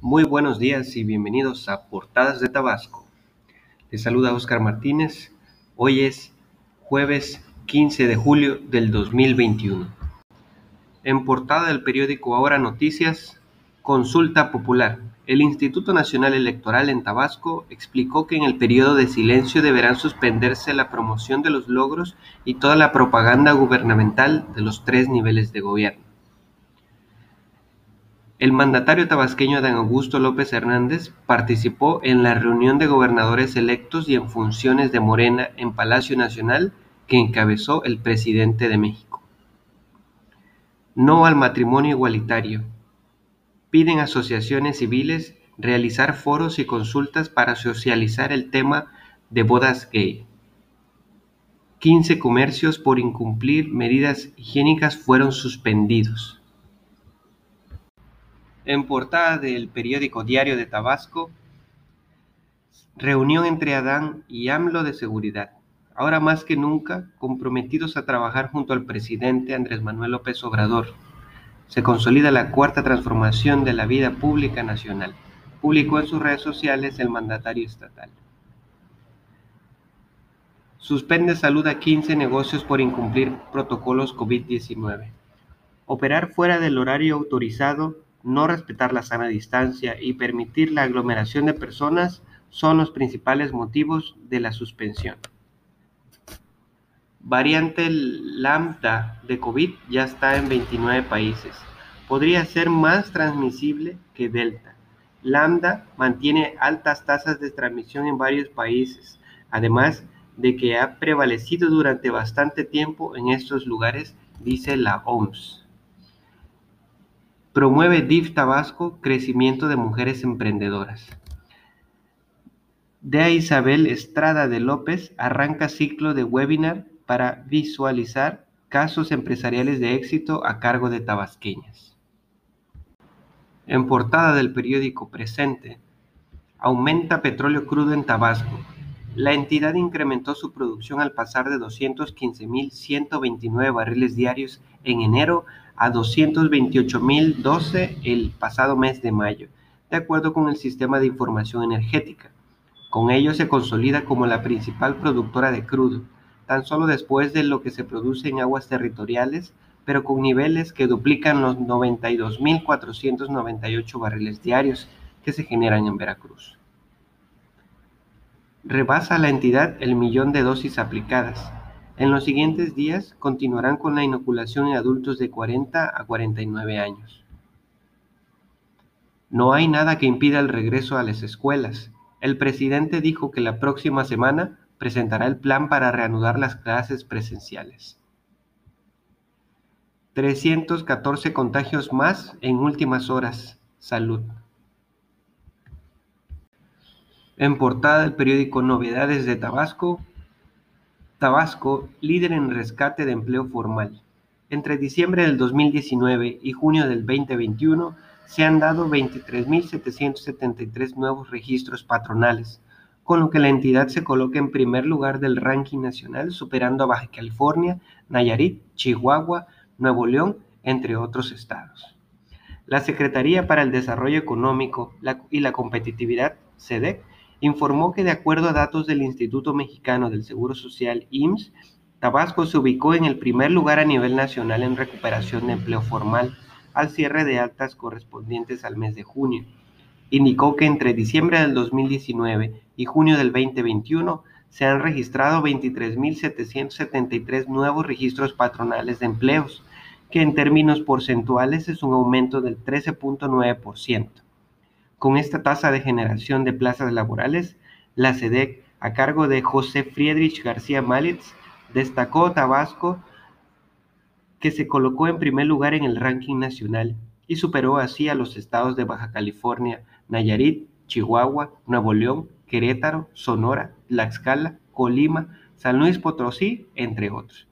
Muy buenos días y bienvenidos a Portadas de Tabasco. Les saluda Oscar Martínez. Hoy es jueves 15 de julio del 2021. En portada del periódico Ahora Noticias, consulta popular. El Instituto Nacional Electoral en Tabasco explicó que en el periodo de silencio deberán suspenderse la promoción de los logros y toda la propaganda gubernamental de los tres niveles de gobierno. El mandatario tabasqueño Dan Augusto López Hernández participó en la reunión de gobernadores electos y en funciones de Morena en Palacio Nacional que encabezó el presidente de México. No al matrimonio igualitario. Piden asociaciones civiles realizar foros y consultas para socializar el tema de bodas gay. 15 comercios por incumplir medidas higiénicas fueron suspendidos. En portada del periódico Diario de Tabasco, reunión entre Adán y AMLO de seguridad. Ahora más que nunca, comprometidos a trabajar junto al presidente Andrés Manuel López Obrador. Se consolida la cuarta transformación de la vida pública nacional, publicó en sus redes sociales el mandatario estatal. Suspende salud a 15 negocios por incumplir protocolos COVID-19. Operar fuera del horario autorizado no respetar la sana distancia y permitir la aglomeración de personas son los principales motivos de la suspensión. Variante lambda de COVID ya está en 29 países. Podría ser más transmisible que Delta. Lambda mantiene altas tasas de transmisión en varios países, además de que ha prevalecido durante bastante tiempo en estos lugares, dice la OMS. Promueve DIF Tabasco crecimiento de mujeres emprendedoras. Dea Isabel Estrada de López arranca ciclo de webinar para visualizar casos empresariales de éxito a cargo de tabasqueñas. En portada del periódico Presente, aumenta petróleo crudo en Tabasco. La entidad incrementó su producción al pasar de 215.129 barriles diarios en enero a 228.012 el pasado mes de mayo, de acuerdo con el Sistema de Información Energética. Con ello se consolida como la principal productora de crudo, tan solo después de lo que se produce en aguas territoriales, pero con niveles que duplican los 92.498 barriles diarios que se generan en Veracruz. Rebasa la entidad el millón de dosis aplicadas, en los siguientes días continuarán con la inoculación en adultos de 40 a 49 años. No hay nada que impida el regreso a las escuelas. El presidente dijo que la próxima semana presentará el plan para reanudar las clases presenciales. 314 contagios más en últimas horas. Salud. En portada del periódico Novedades de Tabasco, Tabasco, líder en rescate de empleo formal. Entre diciembre del 2019 y junio del 2021 se han dado 23.773 nuevos registros patronales, con lo que la entidad se coloca en primer lugar del ranking nacional, superando a Baja California, Nayarit, Chihuahua, Nuevo León, entre otros estados. La Secretaría para el Desarrollo Económico y la Competitividad, SEDEC, informó que de acuerdo a datos del Instituto Mexicano del Seguro Social, IMSS, Tabasco se ubicó en el primer lugar a nivel nacional en recuperación de empleo formal al cierre de altas correspondientes al mes de junio. Indicó que entre diciembre del 2019 y junio del 2021 se han registrado 23.773 nuevos registros patronales de empleos, que en términos porcentuales es un aumento del 13.9%. Con esta tasa de generación de plazas laborales, la SEDEC, a cargo de José Friedrich García Malitz, destacó Tabasco, que se colocó en primer lugar en el ranking nacional y superó así a los estados de Baja California, Nayarit, Chihuahua, Nuevo León, Querétaro, Sonora, Tlaxcala, Colima, San Luis Potosí, entre otros.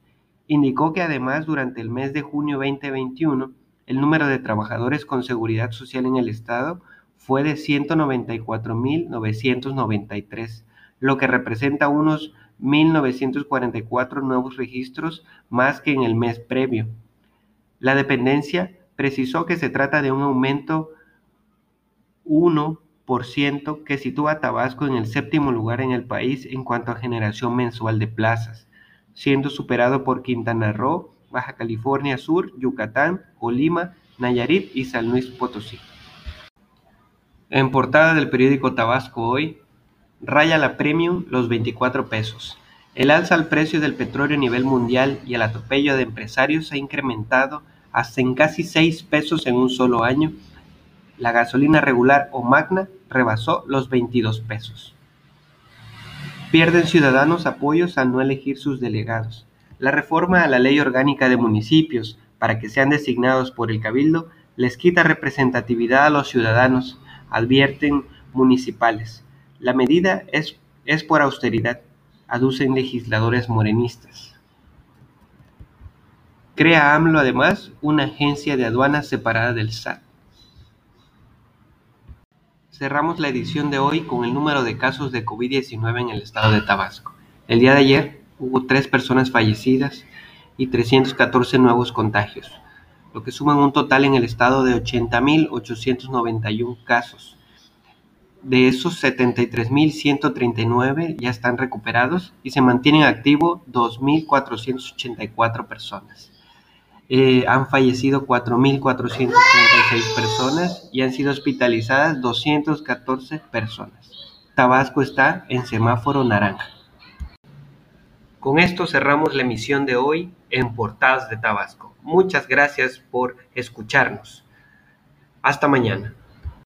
Indicó que además durante el mes de junio 2021, el número de trabajadores con seguridad social en el estado fue de 194.993, lo que representa unos 1.944 nuevos registros más que en el mes previo. La dependencia precisó que se trata de un aumento 1% que sitúa a Tabasco en el séptimo lugar en el país en cuanto a generación mensual de plazas, siendo superado por Quintana Roo, Baja California Sur, Yucatán, Colima, Nayarit y San Luis Potosí. En portada del periódico Tabasco Hoy, raya la premium los 24 pesos. El alza al precio del petróleo a nivel mundial y el atropello de empresarios ha incrementado hasta en casi 6 pesos en un solo año. La gasolina regular o magna rebasó los 22 pesos. Pierden ciudadanos apoyos al no elegir sus delegados. La reforma a la ley orgánica de municipios para que sean designados por el cabildo les quita representatividad a los ciudadanos, advierten municipales. La medida es, es por austeridad, aducen legisladores morenistas. Crea AMLO además una agencia de aduanas separada del SAT. Cerramos la edición de hoy con el número de casos de COVID-19 en el estado de Tabasco. El día de ayer hubo tres personas fallecidas y 314 nuevos contagios, lo que suman un total en el estado de 80.891 casos. De esos 73.139 ya están recuperados y se mantienen activos 2.484 personas. Eh, han fallecido 4.436 personas y han sido hospitalizadas 214 personas. Tabasco está en semáforo naranja. Con esto cerramos la emisión de hoy en Portadas de Tabasco. Muchas gracias por escucharnos. Hasta mañana.